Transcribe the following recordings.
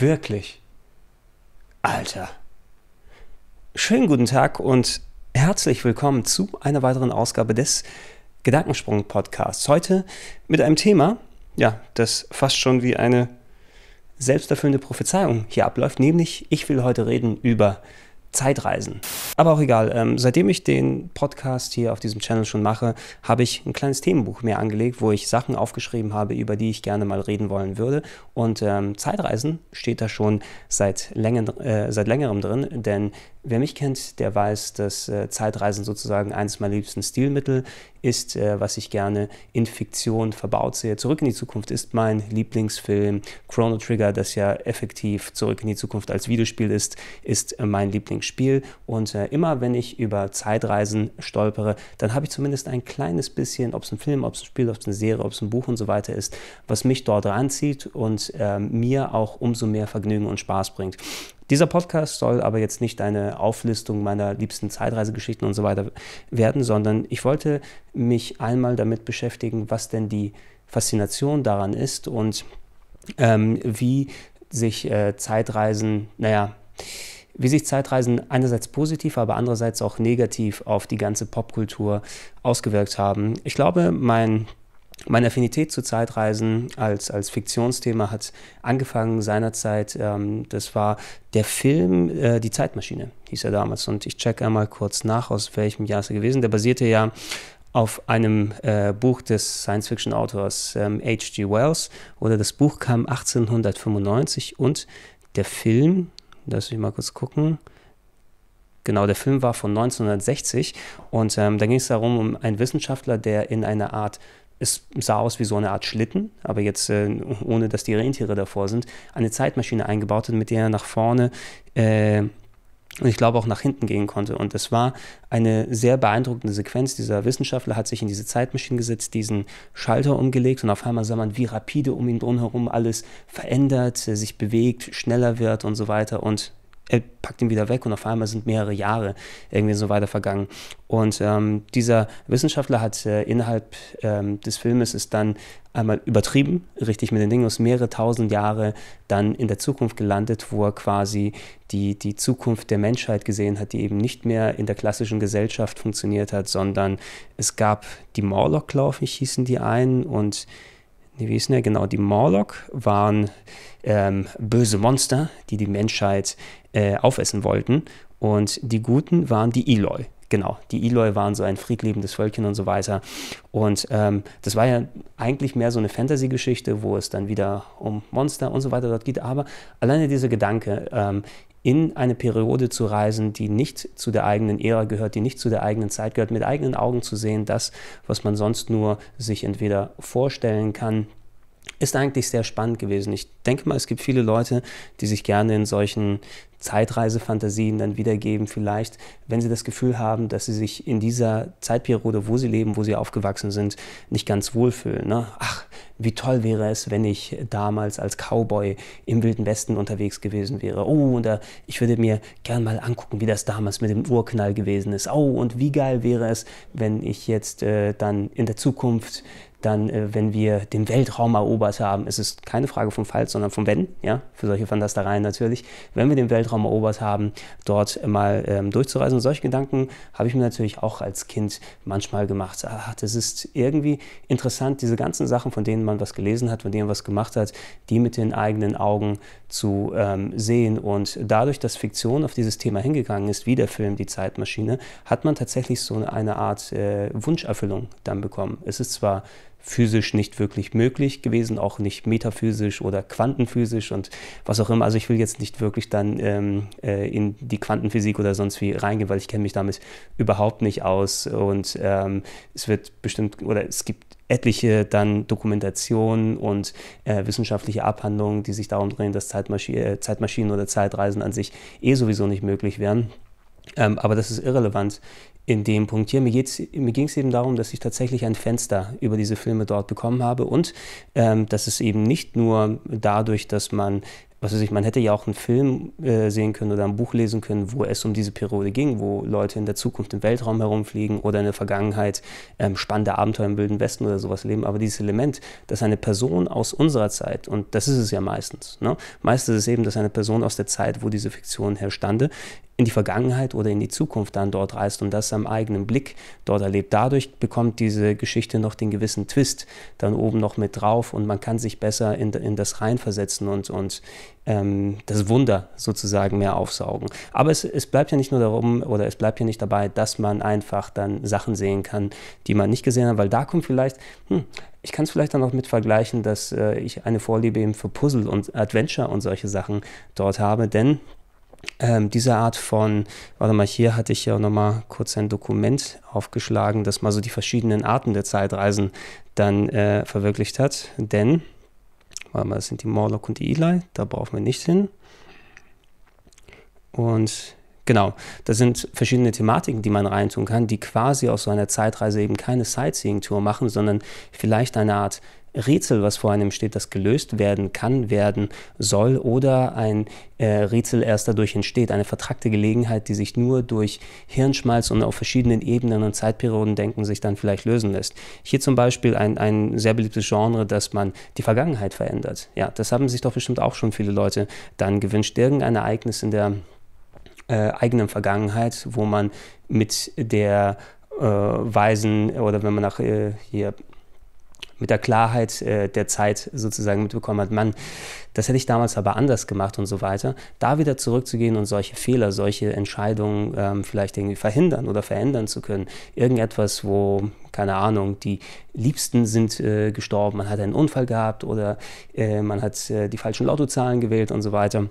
wirklich. Alter. Schönen guten Tag und herzlich willkommen zu einer weiteren Ausgabe des Gedankensprung-Podcasts. Heute mit einem Thema, ja, das fast schon wie eine selbsterfüllende Prophezeiung hier abläuft, nämlich ich will heute reden über Zeitreisen. Aber auch egal, ähm, seitdem ich den Podcast hier auf diesem Channel schon mache, habe ich ein kleines Themenbuch mehr angelegt, wo ich Sachen aufgeschrieben habe, über die ich gerne mal reden wollen würde. Und ähm, Zeitreisen steht da schon seit, länger, äh, seit längerem drin, denn wer mich kennt, der weiß, dass äh, Zeitreisen sozusagen eines meiner liebsten Stilmittel ist, äh, was ich gerne in Fiktion verbaut sehe. Zurück in die Zukunft ist mein Lieblingsfilm. Chrono Trigger, das ja effektiv Zurück in die Zukunft als Videospiel ist, ist äh, mein Lieblingsspiel. Und äh, immer wenn ich über Zeitreisen stolpere, dann habe ich zumindest ein kleines bisschen, ob es ein Film, ob es ein Spiel, ob es eine Serie, ob es ein Buch und so weiter ist, was mich dort ranzieht und ähm, mir auch umso mehr Vergnügen und Spaß bringt. Dieser Podcast soll aber jetzt nicht eine Auflistung meiner liebsten Zeitreisegeschichten und so weiter werden, sondern ich wollte mich einmal damit beschäftigen, was denn die Faszination daran ist und ähm, wie sich äh, Zeitreisen, naja, wie sich Zeitreisen einerseits positiv, aber andererseits auch negativ auf die ganze Popkultur ausgewirkt haben. Ich glaube, mein meine Affinität zu Zeitreisen als, als Fiktionsthema hat angefangen seinerzeit. Ähm, das war der Film äh, Die Zeitmaschine, hieß er damals. Und ich check einmal kurz nach, aus welchem Jahr es gewesen Der basierte ja auf einem äh, Buch des Science-Fiction-Autors ähm, H.G. Wells. Oder das Buch kam 1895 und der Film, lass mich mal kurz gucken. Genau, der Film war von 1960 und ähm, da ging es darum, um einen Wissenschaftler, der in einer Art es sah aus wie so eine Art Schlitten, aber jetzt äh, ohne, dass die Rentiere davor sind, eine Zeitmaschine eingebaut hat, mit der er nach vorne äh, und ich glaube auch nach hinten gehen konnte. Und es war eine sehr beeindruckende Sequenz. Dieser Wissenschaftler hat sich in diese Zeitmaschine gesetzt, diesen Schalter umgelegt und auf einmal sah man, wie rapide um ihn drumherum alles verändert, sich bewegt, schneller wird und so weiter. Und er packt ihn wieder weg und auf einmal sind mehrere Jahre irgendwie so weiter vergangen. Und ähm, dieser Wissenschaftler hat äh, innerhalb ähm, des Filmes ist dann einmal übertrieben, richtig mit den Dingen, aus mehrere tausend Jahre dann in der Zukunft gelandet, wo er quasi die, die Zukunft der Menschheit gesehen hat, die eben nicht mehr in der klassischen Gesellschaft funktioniert hat, sondern es gab die Morlock, glaube ich, hießen die einen und wie hießen der? Genau, die Morlock waren ähm, böse Monster, die die Menschheit äh, aufessen wollten. Und die Guten waren die Eloi. Genau, die Eloi waren so ein friedliebendes Völkchen und so weiter. Und ähm, das war ja eigentlich mehr so eine Fantasy-Geschichte, wo es dann wieder um Monster und so weiter dort geht. Aber alleine dieser Gedanke, ähm, in eine Periode zu reisen, die nicht zu der eigenen Ära gehört, die nicht zu der eigenen Zeit gehört, mit eigenen Augen zu sehen, das, was man sonst nur sich entweder vorstellen kann, ist eigentlich sehr spannend gewesen. Ich denke mal, es gibt viele Leute, die sich gerne in solchen Zeitreisefantasien dann wiedergeben, vielleicht, wenn sie das Gefühl haben, dass sie sich in dieser Zeitperiode, wo sie leben, wo sie aufgewachsen sind, nicht ganz wohlfühlen. Ne? Ach, wie toll wäre es, wenn ich damals als Cowboy im Wilden Westen unterwegs gewesen wäre. Oh, und ich würde mir gern mal angucken, wie das damals mit dem Urknall gewesen ist. Oh, und wie geil wäre es, wenn ich jetzt äh, dann in der Zukunft dann, äh, wenn wir den Weltraum erobert haben, es ist keine Frage vom Fall, sondern vom Wenn, ja, für solche Fantastereien natürlich, wenn wir den Weltraum erobert haben, dort mal ähm, durchzureisen. Und solche Gedanken habe ich mir natürlich auch als Kind manchmal gemacht. Ach, das ist irgendwie interessant, diese ganzen Sachen, von denen man was gelesen hat, von denen man was gemacht hat, die mit den eigenen Augen zu ähm, sehen. Und dadurch, dass Fiktion auf dieses Thema hingegangen ist, wie der Film Die Zeitmaschine, hat man tatsächlich so eine Art äh, Wunscherfüllung dann bekommen. Es ist zwar physisch nicht wirklich möglich gewesen, auch nicht metaphysisch oder quantenphysisch und was auch immer. Also ich will jetzt nicht wirklich dann ähm, äh, in die Quantenphysik oder sonst wie reingehen, weil ich kenne mich damit überhaupt nicht aus und ähm, es wird bestimmt oder es gibt etliche dann Dokumentationen und äh, wissenschaftliche Abhandlungen, die sich darum drehen, dass Zeitmaschi äh, Zeitmaschinen oder Zeitreisen an sich eh sowieso nicht möglich wären. Ähm, aber das ist irrelevant in dem Punkt hier. Mir, mir ging es eben darum, dass ich tatsächlich ein Fenster über diese Filme dort bekommen habe und ähm, dass es eben nicht nur dadurch, dass man was weiß ich, man hätte ja auch einen Film äh, sehen können oder ein Buch lesen können, wo es um diese Periode ging, wo Leute in der Zukunft im Weltraum herumfliegen oder in der Vergangenheit ähm, spannende Abenteuer im Wilden Westen oder sowas leben. Aber dieses Element, dass eine Person aus unserer Zeit, und das ist es ja meistens, ne? meistens ist es eben, dass eine Person aus der Zeit, wo diese Fiktion herstande, in die Vergangenheit oder in die Zukunft dann dort reist und das am eigenen Blick dort erlebt. Dadurch bekommt diese Geschichte noch den gewissen Twist dann oben noch mit drauf und man kann sich besser in, in das reinversetzen und, und ähm, das Wunder sozusagen mehr aufsaugen. Aber es, es bleibt ja nicht nur darum oder es bleibt ja nicht dabei, dass man einfach dann Sachen sehen kann, die man nicht gesehen hat, weil da kommt vielleicht, hm, ich kann es vielleicht dann auch mit vergleichen, dass äh, ich eine Vorliebe eben für Puzzle und Adventure und solche Sachen dort habe, denn ähm, diese Art von, warte mal, hier hatte ich ja nochmal kurz ein Dokument aufgeschlagen, das mal so die verschiedenen Arten der Zeitreisen dann äh, verwirklicht hat. Denn, warte mal, das sind die Morlock und die Eli, da brauchen wir nicht hin. Und genau, das sind verschiedene Thematiken, die man reintun kann, die quasi aus so einer Zeitreise eben keine Sightseeing-Tour machen, sondern vielleicht eine Art Rätsel, was vor einem steht, das gelöst werden kann, werden soll oder ein äh, Rätsel erst dadurch entsteht, eine vertrackte Gelegenheit, die sich nur durch Hirnschmalz und auf verschiedenen Ebenen und Zeitperioden denken sich dann vielleicht lösen lässt. Hier zum Beispiel ein, ein sehr beliebtes Genre, dass man die Vergangenheit verändert. Ja, das haben sich doch bestimmt auch schon viele Leute dann gewünscht. Irgendein Ereignis in der äh, eigenen Vergangenheit, wo man mit der äh, Weisen oder wenn man nach äh, hier mit der Klarheit äh, der Zeit sozusagen mitbekommen hat, Mann, das hätte ich damals aber anders gemacht und so weiter, da wieder zurückzugehen und solche Fehler, solche Entscheidungen ähm, vielleicht irgendwie verhindern oder verändern zu können. Irgendetwas, wo, keine Ahnung, die Liebsten sind äh, gestorben, man hat einen Unfall gehabt oder äh, man hat äh, die falschen Lottozahlen gewählt und so weiter.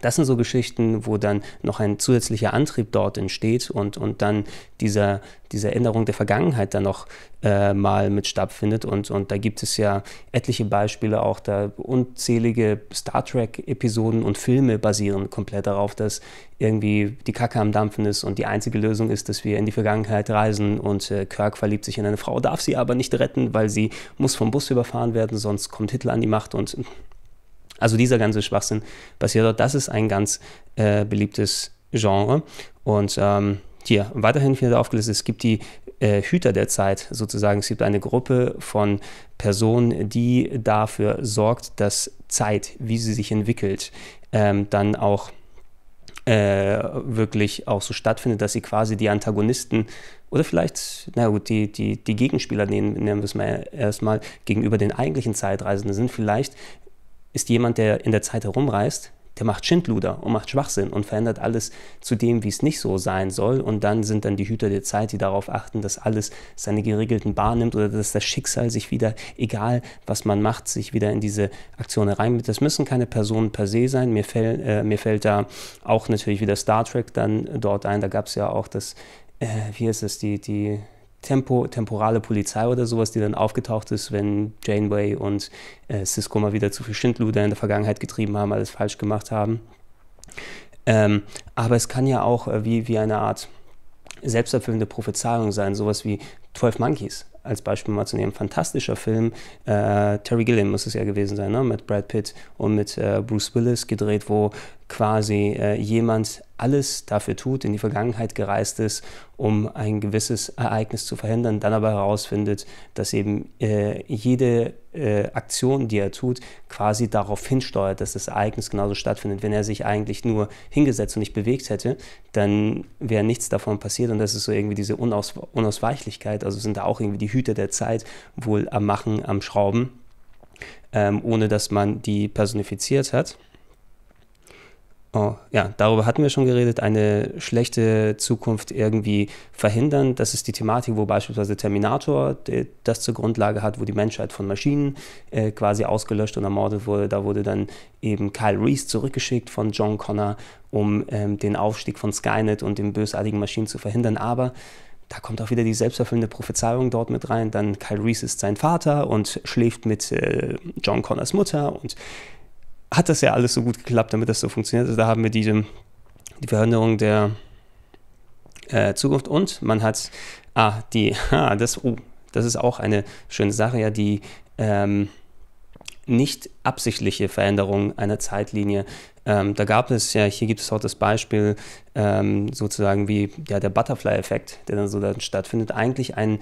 Das sind so Geschichten, wo dann noch ein zusätzlicher Antrieb dort entsteht und, und dann dieser, diese Änderung der Vergangenheit dann noch äh, mal mit stattfindet. Und, und da gibt es ja etliche Beispiele, auch da unzählige Star Trek-Episoden und Filme basieren komplett darauf, dass irgendwie die Kacke am Dampfen ist und die einzige Lösung ist, dass wir in die Vergangenheit reisen und äh, Kirk verliebt sich in eine Frau, darf sie aber nicht retten, weil sie muss vom Bus überfahren werden, sonst kommt Hitler an die Macht und also dieser ganze Schwachsinn passiert dort. Das ist ein ganz äh, beliebtes Genre. Und ähm, hier weiterhin wieder aufgelistet, es gibt die äh, Hüter der Zeit sozusagen. Es gibt eine Gruppe von Personen, die dafür sorgt, dass Zeit, wie sie sich entwickelt, ähm, dann auch äh, wirklich auch so stattfindet, dass sie quasi die Antagonisten oder vielleicht, na gut, die, die, die Gegenspieler nehmen, nennen wir es mal erstmal, gegenüber den eigentlichen Zeitreisenden sind vielleicht ist jemand, der in der Zeit herumreist, der macht Schindluder und macht Schwachsinn und verändert alles zu dem, wie es nicht so sein soll. Und dann sind dann die Hüter der Zeit, die darauf achten, dass alles seine geregelten Bahn nimmt oder dass das Schicksal sich wieder, egal was man macht, sich wieder in diese Aktion hereinbringt. Das müssen keine Personen per se sein. Mir, fäll, äh, mir fällt da auch natürlich wieder Star Trek dann dort ein. Da gab es ja auch das, äh, wie ist es, die, die Tempo, temporale Polizei oder sowas, die dann aufgetaucht ist, wenn Janeway und äh, Cisco mal wieder zu viel Schindluder in der Vergangenheit getrieben haben, alles falsch gemacht haben. Ähm, aber es kann ja auch äh, wie, wie eine Art selbsterfüllende Prophezeiung sein, sowas wie 12 Monkeys als Beispiel mal zu nehmen. Fantastischer Film. Äh, Terry Gilliam muss es ja gewesen sein, ne? mit Brad Pitt und mit äh, Bruce Willis gedreht, wo quasi äh, jemand alles dafür tut, in die Vergangenheit gereist ist, um ein gewisses Ereignis zu verhindern, dann aber herausfindet, dass eben äh, jede äh, Aktion, die er tut, quasi darauf hinsteuert, dass das Ereignis genauso stattfindet. Wenn er sich eigentlich nur hingesetzt und nicht bewegt hätte, dann wäre nichts davon passiert und das ist so irgendwie diese Unaus Unausweichlichkeit, also sind da auch irgendwie die Hüter der Zeit wohl am Machen, am Schrauben, ähm, ohne dass man die personifiziert hat. Oh, ja, darüber hatten wir schon geredet, eine schlechte Zukunft irgendwie verhindern. Das ist die Thematik, wo beispielsweise Terminator das zur Grundlage hat, wo die Menschheit von Maschinen äh, quasi ausgelöscht und ermordet wurde. Da wurde dann eben Kyle Reese zurückgeschickt von John Connor, um ähm, den Aufstieg von Skynet und den bösartigen Maschinen zu verhindern. Aber da kommt auch wieder die selbsterfüllende Prophezeiung dort mit rein. Dann Kyle Reese ist sein Vater und schläft mit äh, John Connors Mutter und hat das ja alles so gut geklappt, damit das so funktioniert. Also da haben wir diese, die Verhinderung der äh, Zukunft und man hat, ah, die, ah, das, oh, das ist auch eine schöne Sache, ja, die ähm, nicht absichtliche Veränderung einer Zeitlinie. Ähm, da gab es ja, hier gibt es auch das Beispiel, ähm, sozusagen wie ja, der Butterfly-Effekt, der dann so dann stattfindet. Eigentlich ein,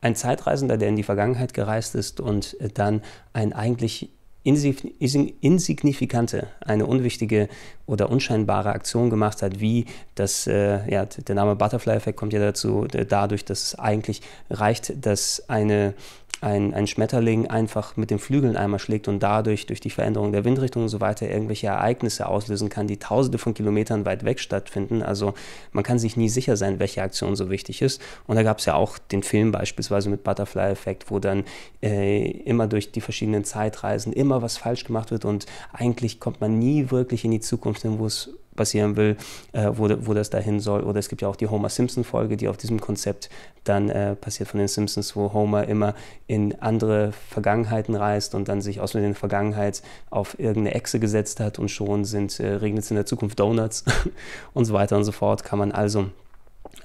ein Zeitreisender, der in die Vergangenheit gereist ist und dann ein eigentlich insignifikante, eine unwichtige oder unscheinbare Aktion gemacht hat, wie das, äh, ja, der Name Butterfly-Effekt kommt ja dazu, dadurch, dass es eigentlich reicht, dass eine ein, ein Schmetterling einfach mit den Flügeln einmal schlägt und dadurch durch die Veränderung der Windrichtung und so weiter irgendwelche Ereignisse auslösen kann, die tausende von Kilometern weit weg stattfinden. Also man kann sich nie sicher sein, welche Aktion so wichtig ist. Und da gab es ja auch den Film beispielsweise mit Butterfly-Effekt, wo dann äh, immer durch die verschiedenen Zeitreisen immer was falsch gemacht wird und eigentlich kommt man nie wirklich in die Zukunft hin, wo es passieren will, äh, wo, wo das dahin soll. Oder es gibt ja auch die Homer Simpson-Folge, die auf diesem Konzept dann äh, passiert von den Simpsons, wo Homer immer in andere Vergangenheiten reist und dann sich aus der Vergangenheit auf irgendeine Echse gesetzt hat und schon sind, äh, regnet es in der Zukunft Donuts und so weiter und so fort. Kann man also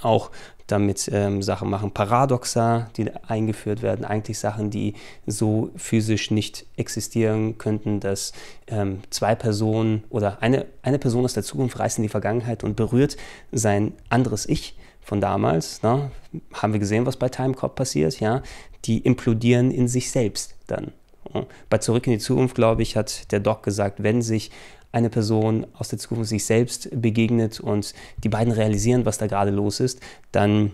auch damit ähm, Sachen machen. Paradoxa, die eingeführt werden, eigentlich Sachen, die so physisch nicht existieren könnten, dass ähm, zwei Personen oder eine, eine Person aus der Zukunft reist in die Vergangenheit und berührt sein anderes Ich von damals. Ne? Haben wir gesehen, was bei Timecop passiert? Ja? Die implodieren in sich selbst dann. Bei Zurück in die Zukunft, glaube ich, hat der Doc gesagt, wenn sich eine Person aus der Zukunft sich selbst begegnet und die beiden realisieren, was da gerade los ist, dann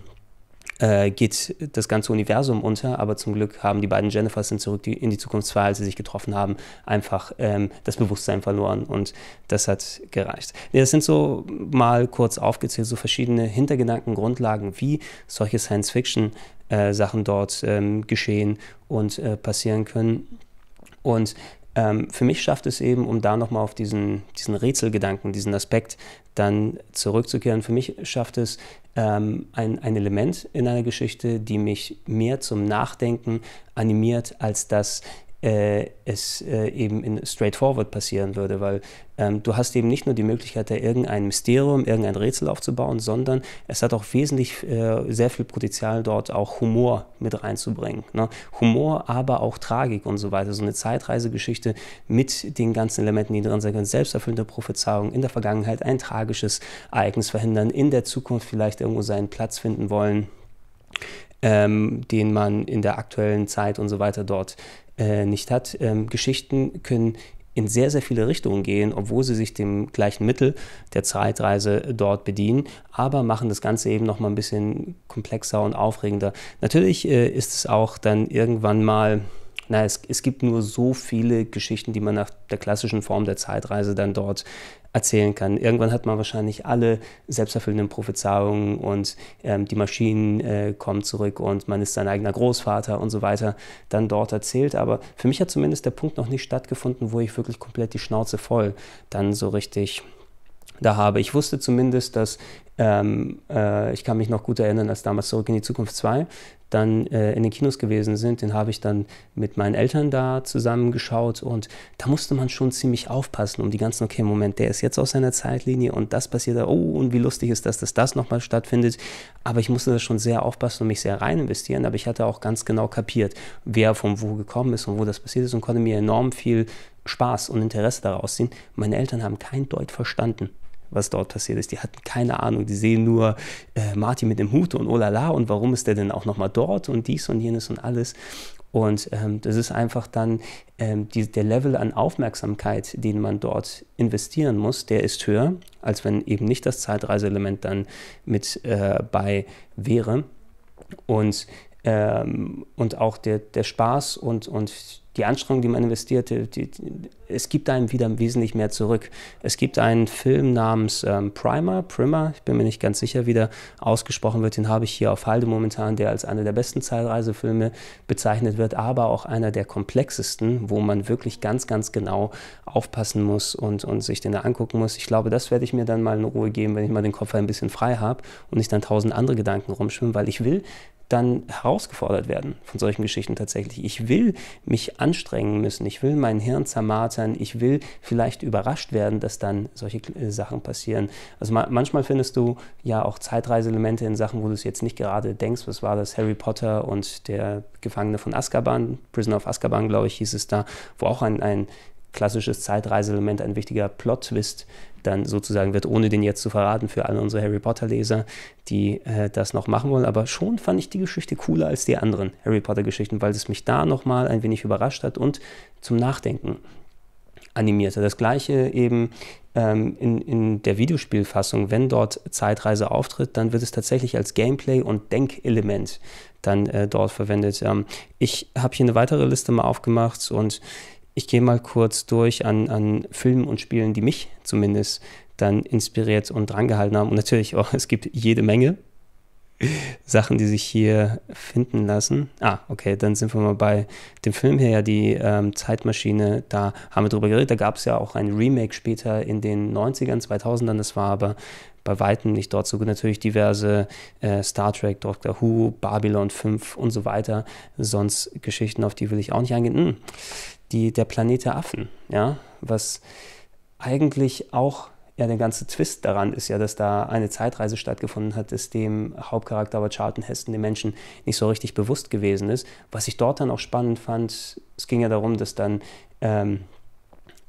äh, geht das ganze Universum unter, aber zum Glück haben die beiden Jennifers in Zurück in die Zukunft 2, als sie sich getroffen haben, einfach ähm, das Bewusstsein verloren und das hat gereicht. Nee, das sind so mal kurz aufgezählt, so verschiedene Hintergedanken, Grundlagen, wie solche Science-Fiction-Sachen äh, dort ähm, geschehen und äh, passieren können. Und ähm, für mich schafft es eben, um da nochmal auf diesen, diesen Rätselgedanken, diesen Aspekt dann zurückzukehren, für mich schafft es ähm, ein, ein Element in einer Geschichte, die mich mehr zum Nachdenken animiert, als dass äh, es äh, eben in straightforward passieren würde, weil ähm, du hast eben nicht nur die Möglichkeit, da irgendein Mysterium, irgendein Rätsel aufzubauen, sondern es hat auch wesentlich äh, sehr viel Potenzial dort auch Humor mit reinzubringen. Ne? Humor, aber auch Tragik und so weiter. So eine Zeitreisegeschichte mit den ganzen Elementen, die drin sein können. Selbsterfüllende Prophezeiung, in der Vergangenheit ein tragisches Ereignis verhindern, in der Zukunft vielleicht irgendwo seinen Platz finden wollen. Ähm, den man in der aktuellen Zeit und so weiter dort äh, nicht hat. Ähm, Geschichten können in sehr, sehr viele Richtungen gehen, obwohl sie sich dem gleichen Mittel der Zeitreise dort bedienen, aber machen das Ganze eben noch mal ein bisschen komplexer und aufregender. Natürlich äh, ist es auch dann irgendwann mal na, es, es gibt nur so viele Geschichten, die man nach der klassischen Form der Zeitreise dann dort erzählen kann. Irgendwann hat man wahrscheinlich alle selbsterfüllenden Prophezeiungen und ähm, die Maschinen äh, kommen zurück und man ist sein eigener Großvater und so weiter dann dort erzählt. Aber für mich hat zumindest der Punkt noch nicht stattgefunden, wo ich wirklich komplett die Schnauze voll dann so richtig da habe. Ich wusste zumindest, dass ähm, äh, ich kann mich noch gut erinnern, als damals Zurück in die Zukunft 2 dann äh, in den Kinos gewesen sind. Den habe ich dann mit meinen Eltern da zusammengeschaut und da musste man schon ziemlich aufpassen, um die ganzen, okay, Moment, der ist jetzt aus seiner Zeitlinie und das passiert da, oh, und wie lustig ist das, dass das nochmal stattfindet. Aber ich musste da schon sehr aufpassen und mich sehr rein investieren, aber ich hatte auch ganz genau kapiert, wer von wo gekommen ist und wo das passiert ist und konnte mir enorm viel Spaß und Interesse daraus ziehen. Meine Eltern haben kein Deut verstanden was dort passiert ist. Die hatten keine Ahnung. Die sehen nur äh, Martin mit dem Hut und oh la la und warum ist der denn auch nochmal dort und dies und jenes und alles. Und ähm, das ist einfach dann ähm, die, der Level an Aufmerksamkeit, den man dort investieren muss, der ist höher, als wenn eben nicht das Zeitreiseelement dann mit äh, bei wäre. Und, ähm, und auch der, der Spaß und, und die Anstrengung, die man investiert, die, die, es gibt einem wieder wesentlich mehr zurück. Es gibt einen Film namens ähm, Primer, Primer, ich bin mir nicht ganz sicher, wie der ausgesprochen wird, den habe ich hier auf Halde momentan, der als einer der besten Zeitreisefilme bezeichnet wird, aber auch einer der komplexesten, wo man wirklich ganz, ganz genau aufpassen muss und, und sich den angucken muss. Ich glaube, das werde ich mir dann mal in Ruhe geben, wenn ich mal den Kopf ein bisschen frei habe und nicht dann tausend andere Gedanken rumschwimmen, weil ich will dann herausgefordert werden von solchen Geschichten tatsächlich. Ich will mich anstrengen müssen, ich will mein Hirn zermartern, ich will vielleicht überrascht werden, dass dann solche äh, Sachen passieren. Also ma manchmal findest du ja auch Zeitreiseelemente in Sachen, wo du es jetzt nicht gerade denkst, was war das, Harry Potter und der Gefangene von Azkaban, Prisoner of Azkaban, glaube ich, hieß es da, wo auch ein, ein klassisches Zeitreiseelement, ein wichtiger Plot-Twist dann sozusagen wird, ohne den jetzt zu verraten für alle unsere Harry Potter-Leser, die äh, das noch machen wollen. Aber schon fand ich die Geschichte cooler als die anderen Harry Potter-Geschichten, weil es mich da nochmal ein wenig überrascht hat und zum Nachdenken animierte. Das gleiche eben ähm, in, in der Videospielfassung, wenn dort Zeitreise auftritt, dann wird es tatsächlich als Gameplay und Denkelement dann äh, dort verwendet. Ähm, ich habe hier eine weitere Liste mal aufgemacht und ich gehe mal kurz durch an, an Filmen und Spielen, die mich zumindest dann inspiriert und drangehalten haben. Und natürlich auch, es gibt jede Menge Sachen, die sich hier finden lassen. Ah, okay, dann sind wir mal bei dem Film hier, ja, die ähm, Zeitmaschine, da haben wir drüber geredet. Da gab es ja auch ein Remake später in den 90ern, 2000ern. Das war aber bei Weitem nicht dort so. Natürlich diverse äh, Star Trek, Doctor Who, Babylon 5 und so weiter. Sonst Geschichten, auf die will ich auch nicht eingehen. Hm die, der Planet der Affen, ja, was eigentlich auch ja, der ganze Twist daran ist ja, dass da eine Zeitreise stattgefunden hat, das dem Hauptcharakter aber Charlton Heston, den Menschen, nicht so richtig bewusst gewesen ist. Was ich dort dann auch spannend fand, es ging ja darum, dass dann ähm,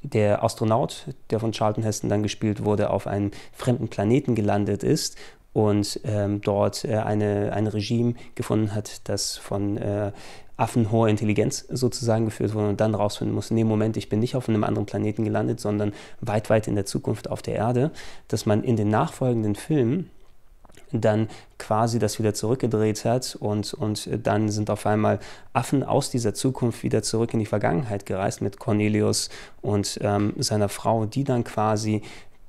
der Astronaut, der von Charlton Heston dann gespielt wurde, auf einem fremden Planeten gelandet ist und ähm, dort äh, eine, ein Regime gefunden hat, das von äh, affenhoher Intelligenz sozusagen geführt wurde und dann rausfinden muss, nee, Moment, ich bin nicht auf einem anderen Planeten gelandet, sondern weit, weit in der Zukunft auf der Erde, dass man in den nachfolgenden Filmen dann quasi das wieder zurückgedreht hat und, und dann sind auf einmal Affen aus dieser Zukunft wieder zurück in die Vergangenheit gereist mit Cornelius und ähm, seiner Frau, die dann quasi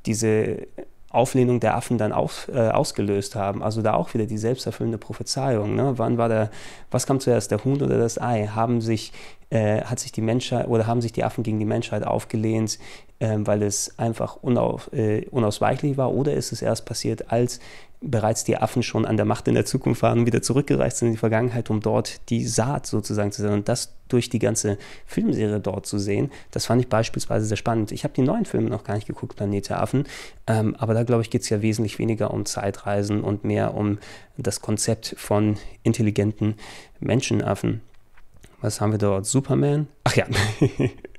diese Auflehnung der Affen dann auf, äh, ausgelöst haben. Also da auch wieder die selbsterfüllende Prophezeiung. Ne? Wann war der, was kam zuerst, der Huhn oder das Ei? Haben sich, äh, hat sich die Menschheit oder haben sich die Affen gegen die Menschheit aufgelehnt, äh, weil es einfach unauf, äh, unausweichlich war? Oder ist es erst passiert, als bereits die Affen schon an der Macht in der Zukunft waren und wieder zurückgereist sind in die Vergangenheit, um dort die Saat sozusagen zu sein und das durch die ganze Filmserie dort zu sehen, das fand ich beispielsweise sehr spannend. Ich habe die neuen Filme noch gar nicht geguckt, Planet Affen, ähm, aber da glaube ich geht es ja wesentlich weniger um Zeitreisen und mehr um das Konzept von intelligenten Menschenaffen. Was haben wir dort? Superman? Ach ja.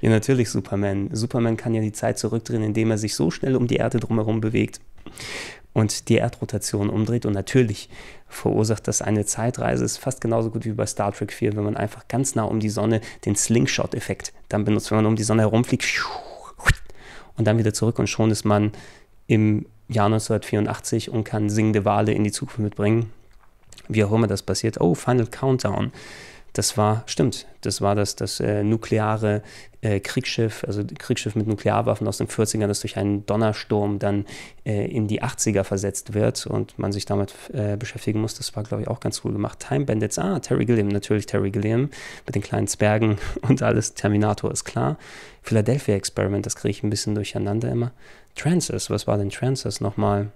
ja, natürlich Superman. Superman kann ja die Zeit zurückdrehen, indem er sich so schnell um die Erde drumherum bewegt und die Erdrotation umdreht. Und natürlich verursacht das eine Zeitreise. Ist fast genauso gut wie bei Star Trek 4, wenn man einfach ganz nah um die Sonne den Slingshot-Effekt dann benutzt, wenn man um die Sonne herumfliegt und dann wieder zurück und schon ist man im Jahr 1984 und kann singende Wale in die Zukunft mitbringen. Wie auch immer das passiert. Oh, Final Countdown. Das war, stimmt, das war das, das äh, nukleare äh, Kriegsschiff, also Kriegsschiff mit Nuklearwaffen aus den 40ern, das durch einen Donnersturm dann äh, in die 80er versetzt wird und man sich damit äh, beschäftigen muss. Das war, glaube ich, auch ganz cool gemacht. Time Bandits, ah, Terry Gilliam, natürlich Terry Gilliam mit den kleinen Zwergen und alles. Terminator ist klar. Philadelphia Experiment, das kriege ich ein bisschen durcheinander immer. Trances, was war denn Trances nochmal?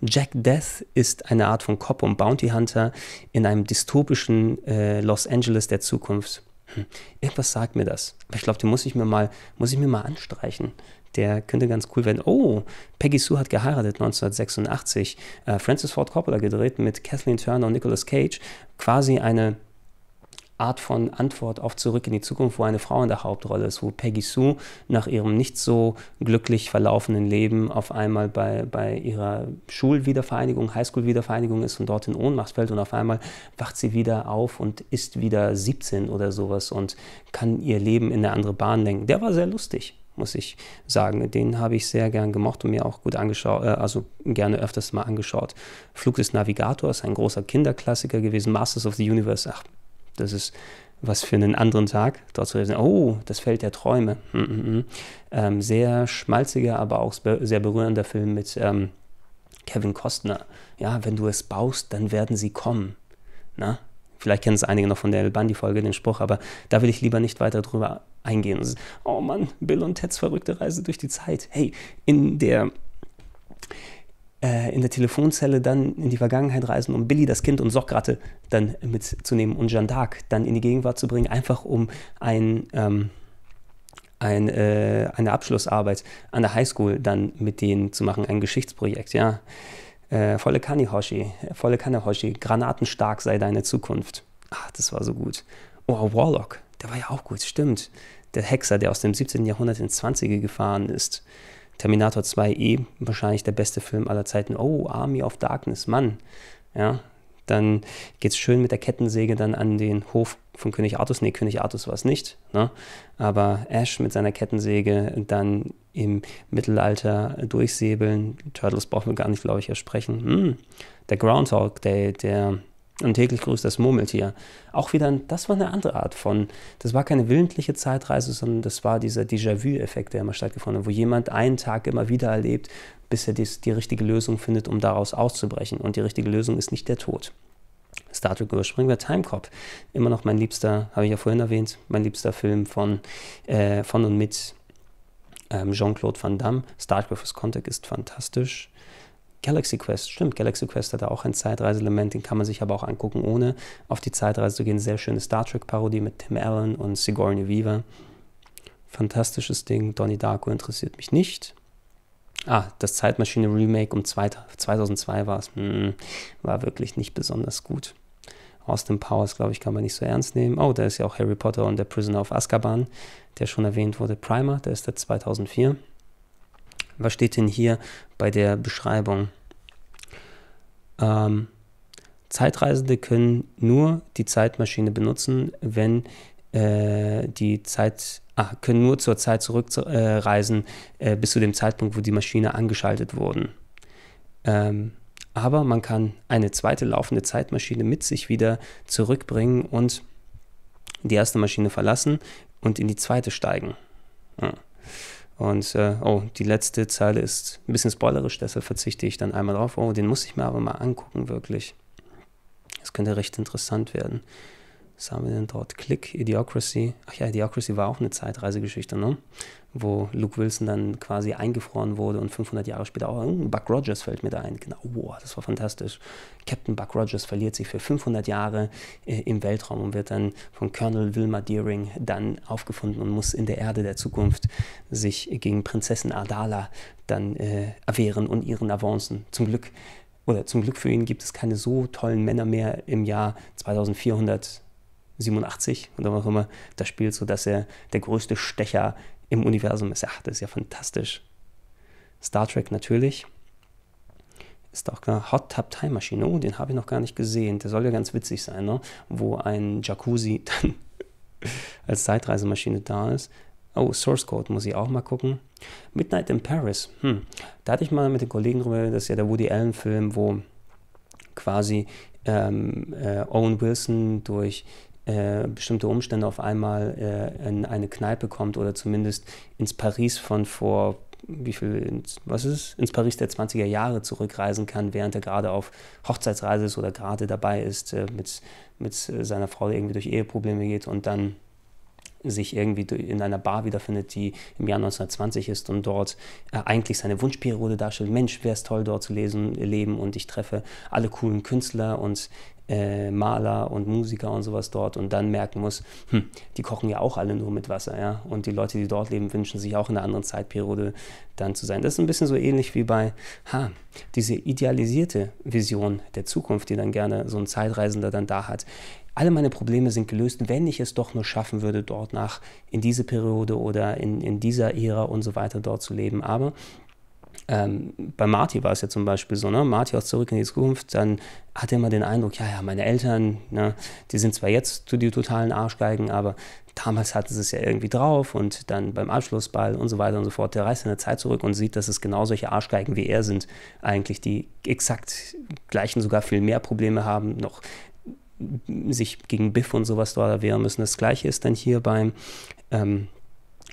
Jack Death ist eine Art von Cop und Bounty Hunter in einem dystopischen äh, Los Angeles der Zukunft. Hm. Irgendwas sagt mir das. Aber ich glaube, den muss ich mir mal, muss ich mir mal anstreichen. Der könnte ganz cool werden. Oh, Peggy Sue hat geheiratet 1986. Äh, Francis Ford Coppola gedreht mit Kathleen Turner und Nicolas Cage. Quasi eine Art von Antwort auf Zurück in die Zukunft, wo eine Frau in der Hauptrolle ist, wo Peggy Sue nach ihrem nicht so glücklich verlaufenden Leben auf einmal bei, bei ihrer Schulwiedervereinigung, Highschool-Wiedervereinigung ist und dort in Ohnmacht fällt und auf einmal wacht sie wieder auf und ist wieder 17 oder sowas und kann ihr Leben in eine andere Bahn lenken. Der war sehr lustig muss ich sagen. Den habe ich sehr gern gemocht und mir auch gut angeschaut, äh, also gerne öfters mal angeschaut. Flug des Navigators, ein großer Kinderklassiker gewesen. Masters of the Universe, ach, das ist was für einen anderen Tag. Dort zu oh, das Feld der Träume. Mm -mm. Ähm, sehr schmalziger, aber auch sehr berührender Film mit ähm, Kevin Costner. Ja, wenn du es baust, dann werden sie kommen. Na? Vielleicht kennen es einige noch von der El Bundy-Folge, den Spruch, aber da will ich lieber nicht weiter drüber eingehen. oh Mann, Bill und Teds verrückte Reise durch die Zeit. Hey, in der äh, in der Telefonzelle dann in die Vergangenheit reisen, um Billy, das Kind und Sockrate dann mitzunehmen und Jeanne d'Arc dann in die Gegenwart zu bringen, einfach um ein, ähm, ein, äh, eine Abschlussarbeit an der Highschool dann mit denen zu machen, ein Geschichtsprojekt, ja. Äh, volle Kanne Hoshi, volle Kanne granatenstark sei deine Zukunft. Ach, das war so gut. Oh, Warlock, der war ja auch gut, stimmt. Der Hexer, der aus dem 17. Jahrhundert ins 20. gefahren ist. Terminator 2 eh wahrscheinlich der beste Film aller Zeiten. Oh, Army of Darkness, Mann. Ja, dann geht es schön mit der Kettensäge dann an den Hof von König Artus. Nee, König Artus war es nicht. Ne? Aber Ash mit seiner Kettensäge dann im Mittelalter durchsäbeln. Turtles brauchen wir gar nicht, glaube ich, ersprechen. Hm, der Groundhog Day, der und täglich grüßt das Murmeltier. Auch wieder, das war eine andere Art von, das war keine willentliche Zeitreise, sondern das war dieser Déjà-vu-Effekt, der immer stattgefunden hat, wo jemand einen Tag immer wieder erlebt, bis er die, die richtige Lösung findet, um daraus auszubrechen. Und die richtige Lösung ist nicht der Tod. Star Trek überspringen wir Time Cop. Immer noch mein liebster, habe ich ja vorhin erwähnt, mein liebster Film von, äh, von und mit ähm, Jean-Claude Van Damme. Star Trek fürs Contact ist fantastisch. Galaxy Quest, stimmt, Galaxy Quest hat auch ein Zeitreiseelement, den kann man sich aber auch angucken, ohne auf die Zeitreise zu gehen. Sehr schöne Star Trek-Parodie mit Tim Allen und Sigourney Weaver. Fantastisches Ding. Donnie Darko interessiert mich nicht. Ah, das Zeitmaschine-Remake um 2002 war es. Hm, war wirklich nicht besonders gut. Austin Powers, glaube ich, kann man nicht so ernst nehmen. Oh, da ist ja auch Harry Potter und der Prisoner of Azkaban, der schon erwähnt wurde. Primer, der ist der 2004. Was steht denn hier bei der Beschreibung? Ähm, Zeitreisende können nur die Zeitmaschine benutzen, wenn äh, die Zeit, ah, können nur zur Zeit zurückreisen, äh, äh, bis zu dem Zeitpunkt, wo die Maschine angeschaltet wurden. Ähm, aber man kann eine zweite laufende Zeitmaschine mit sich wieder zurückbringen und die erste Maschine verlassen und in die zweite steigen. Ja. Und äh, oh, die letzte Zeile ist ein bisschen spoilerisch, deshalb verzichte ich dann einmal drauf. Oh, den muss ich mir aber mal angucken, wirklich. Das könnte recht interessant werden. Was haben wir denn dort? Click, Idiocracy. Ach ja, Idiocracy war auch eine Zeitreisegeschichte, ne? wo Luke Wilson dann quasi eingefroren wurde und 500 Jahre später auch, Buck Rogers fällt mir da ein. Genau, wow, das war fantastisch. Captain Buck Rogers verliert sich für 500 Jahre äh, im Weltraum und wird dann von Colonel Wilma Deering dann aufgefunden und muss in der Erde der Zukunft sich gegen Prinzessin Adala dann äh, erwehren und ihren Avancen. Zum Glück, oder zum Glück für ihn gibt es keine so tollen Männer mehr im Jahr 2400 87 oder auch immer das spielt, sodass er der größte Stecher im Universum ist. Ach, das ist ja fantastisch. Star Trek natürlich. Ist auch klar. Hot Tub Time Machine. Oh, den habe ich noch gar nicht gesehen. Der soll ja ganz witzig sein, ne? Wo ein Jacuzzi dann als Zeitreisemaschine da ist. Oh, Source Code muss ich auch mal gucken. Midnight in Paris. Hm. Da hatte ich mal mit den Kollegen drüber, das ist ja der Woody Allen-Film, wo quasi ähm, äh, Owen Wilson durch äh, bestimmte Umstände auf einmal äh, in eine Kneipe kommt oder zumindest ins Paris von vor wie viel, ins, was ist ins Paris der 20er Jahre zurückreisen kann, während er gerade auf Hochzeitsreise ist oder gerade dabei ist, äh, mit, mit seiner Frau irgendwie durch Eheprobleme geht und dann sich irgendwie in einer Bar wiederfindet, die im Jahr 1920 ist und dort äh, eigentlich seine Wunschperiode darstellt. Mensch, wäre es toll, dort zu lesen, leben und ich treffe alle coolen Künstler und äh, Maler und Musiker und sowas dort und dann merken muss, hm, die kochen ja auch alle nur mit Wasser, ja. Und die Leute, die dort leben, wünschen sich auch in einer anderen Zeitperiode dann zu sein. Das ist ein bisschen so ähnlich wie bei, ha, diese idealisierte Vision der Zukunft, die dann gerne so ein Zeitreisender dann da hat. Alle meine Probleme sind gelöst, wenn ich es doch nur schaffen würde, dort nach in diese Periode oder in, in dieser Ära und so weiter dort zu leben. Aber ähm, bei Marty war es ja zum Beispiel so, ne? Marty aus Zurück in die Zukunft, dann hat er immer den Eindruck, ja, ja, meine Eltern, ne, die sind zwar jetzt die totalen Arschgeigen, aber damals hatten sie es ja irgendwie drauf und dann beim Abschlussball und so weiter und so fort. Der reist in der Zeit zurück und sieht, dass es genau solche Arschgeigen wie er sind, eigentlich, die exakt gleichen sogar viel mehr Probleme haben, noch sich gegen Biff und sowas dort wehren müssen. Das gleiche ist dann hier beim ähm,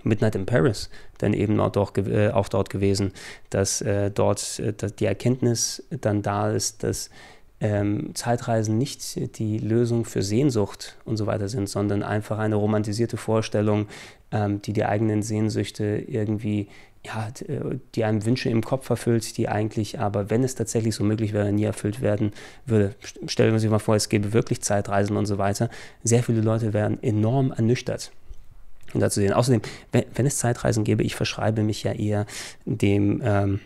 Midnight in Paris dann eben auch dort, äh, auch dort gewesen, dass äh, dort äh, dass die Erkenntnis dann da ist, dass ähm, Zeitreisen nicht die Lösung für Sehnsucht und so weiter sind, sondern einfach eine romantisierte Vorstellung, ähm, die die eigenen Sehnsüchte irgendwie, ja, äh, die einem Wünsche im Kopf erfüllt, die eigentlich aber, wenn es tatsächlich so möglich wäre, nie erfüllt werden würde. Stellen wir uns mal vor, es gäbe wirklich Zeitreisen und so weiter. Sehr viele Leute wären enorm ernüchtert dazu sehen. Außerdem, wenn, wenn, es Zeitreisen gäbe, ich verschreibe mich ja eher dem, ähm,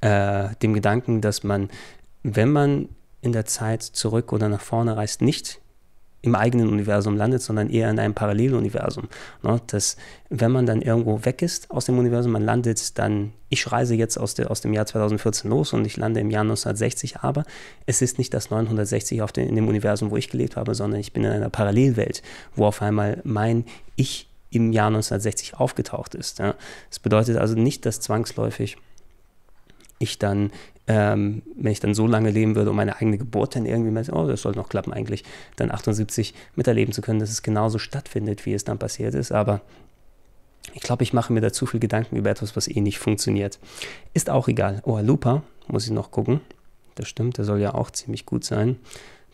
äh, dem Gedanken, dass man, wenn man in der Zeit zurück oder nach vorne reist, nicht im eigenen Universum landet, sondern eher in einem Paralleluniversum. Ne? Dass, wenn man dann irgendwo weg ist aus dem Universum, man landet dann, ich reise jetzt aus, der, aus dem Jahr 2014 los und ich lande im Jahr 1960, aber es ist nicht das 960 auf den, in dem Universum, wo ich gelebt habe, sondern ich bin in einer Parallelwelt, wo auf einmal mein Ich im Jahr 1960 aufgetaucht ist. Ja? Das bedeutet also nicht, dass zwangsläufig ich dann ähm, wenn ich dann so lange leben würde, um meine eigene Geburt dann irgendwie, mal, oh, das sollte noch klappen eigentlich, dann 78 miterleben zu können, dass es genauso stattfindet, wie es dann passiert ist. Aber ich glaube, ich mache mir da zu viel Gedanken über etwas, was eh nicht funktioniert. Ist auch egal. Oh, Lupa, muss ich noch gucken. Das stimmt, der soll ja auch ziemlich gut sein.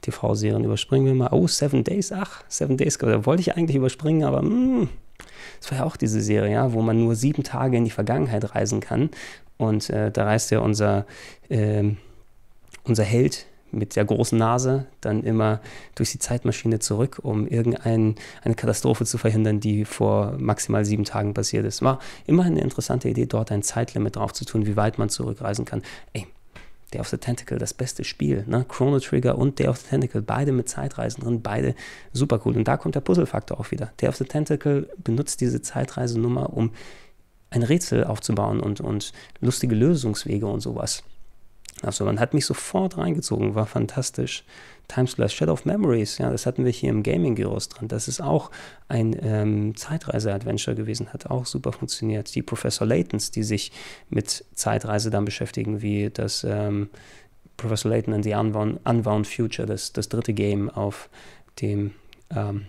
TV-Serien überspringen wir mal. Oh, Seven Days, ach, Seven Days, da wollte ich eigentlich überspringen, aber mh, hm, das war ja auch diese Serie, ja, wo man nur sieben Tage in die Vergangenheit reisen kann und äh, da reist ja unser, äh, unser Held mit der großen Nase dann immer durch die Zeitmaschine zurück, um irgendeine Katastrophe zu verhindern, die vor maximal sieben Tagen passiert ist. War immer eine interessante Idee, dort ein Zeitlimit drauf zu tun, wie weit man zurückreisen kann. Ey, Day of the Tentacle, das beste Spiel. Ne? Chrono Trigger und Day of the Tentacle, beide mit Zeitreisen drin, beide super cool. Und da kommt der Puzzle-Faktor auch wieder. Day of the Tentacle benutzt diese Zeitreisenummer, um ein Rätsel aufzubauen und, und lustige Lösungswege und sowas. Also man hat mich sofort reingezogen, war fantastisch. Timesplash Shadow of Memories, ja, das hatten wir hier im Gaming Gyros drin. Das ist auch ein ähm, Zeitreise-Adventure gewesen, hat auch super funktioniert. Die Professor Laytons, die sich mit Zeitreise dann beschäftigen, wie das ähm, Professor Layton and the Unbound, Unbound Future, das, das dritte Game auf dem ähm,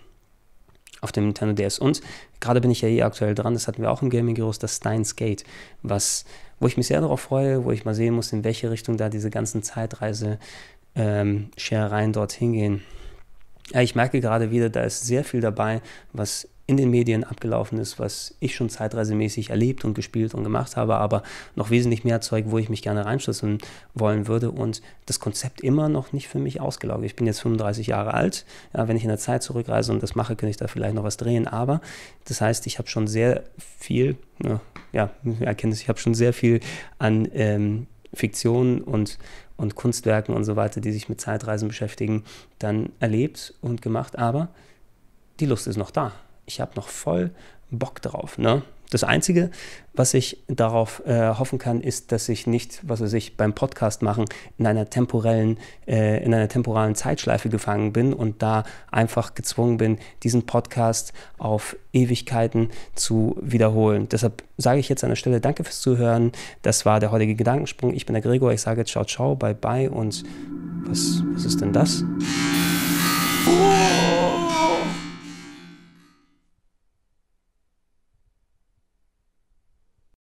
auf dem Nintendo DS. Und gerade bin ich ja hier aktuell dran, das hatten wir auch im Gaming Heroes, das Steins Gate, was, wo ich mich sehr darauf freue, wo ich mal sehen muss, in welche Richtung da diese ganzen Zeitreise-Scherereien ähm, dorthin gehen. Ja, ich merke gerade wieder, da ist sehr viel dabei, was in den Medien abgelaufen ist, was ich schon zeitreisemäßig erlebt und gespielt und gemacht habe, aber noch wesentlich mehr Zeug, wo ich mich gerne reinschlüsseln wollen würde und das Konzept immer noch nicht für mich ausgelaugt. Ich bin jetzt 35 Jahre alt. Ja, wenn ich in der Zeit zurückreise und das mache, kann ich da vielleicht noch was drehen, aber das heißt, ich habe schon sehr viel, ja, Erkenntnis, ich habe schon sehr viel an ähm, Fiktion und, und Kunstwerken und so weiter, die sich mit Zeitreisen beschäftigen, dann erlebt und gemacht, aber die Lust ist noch da ich habe noch voll Bock drauf. Ne? Das Einzige, was ich darauf äh, hoffen kann, ist, dass ich nicht, was weiß ich, beim Podcast machen in einer temporellen, äh, in einer temporalen Zeitschleife gefangen bin und da einfach gezwungen bin, diesen Podcast auf Ewigkeiten zu wiederholen. Deshalb sage ich jetzt an der Stelle Danke fürs Zuhören. Das war der heutige Gedankensprung. Ich bin der Gregor. Ich sage ciao, ciao, bye, bye und was, was ist denn das? Oh!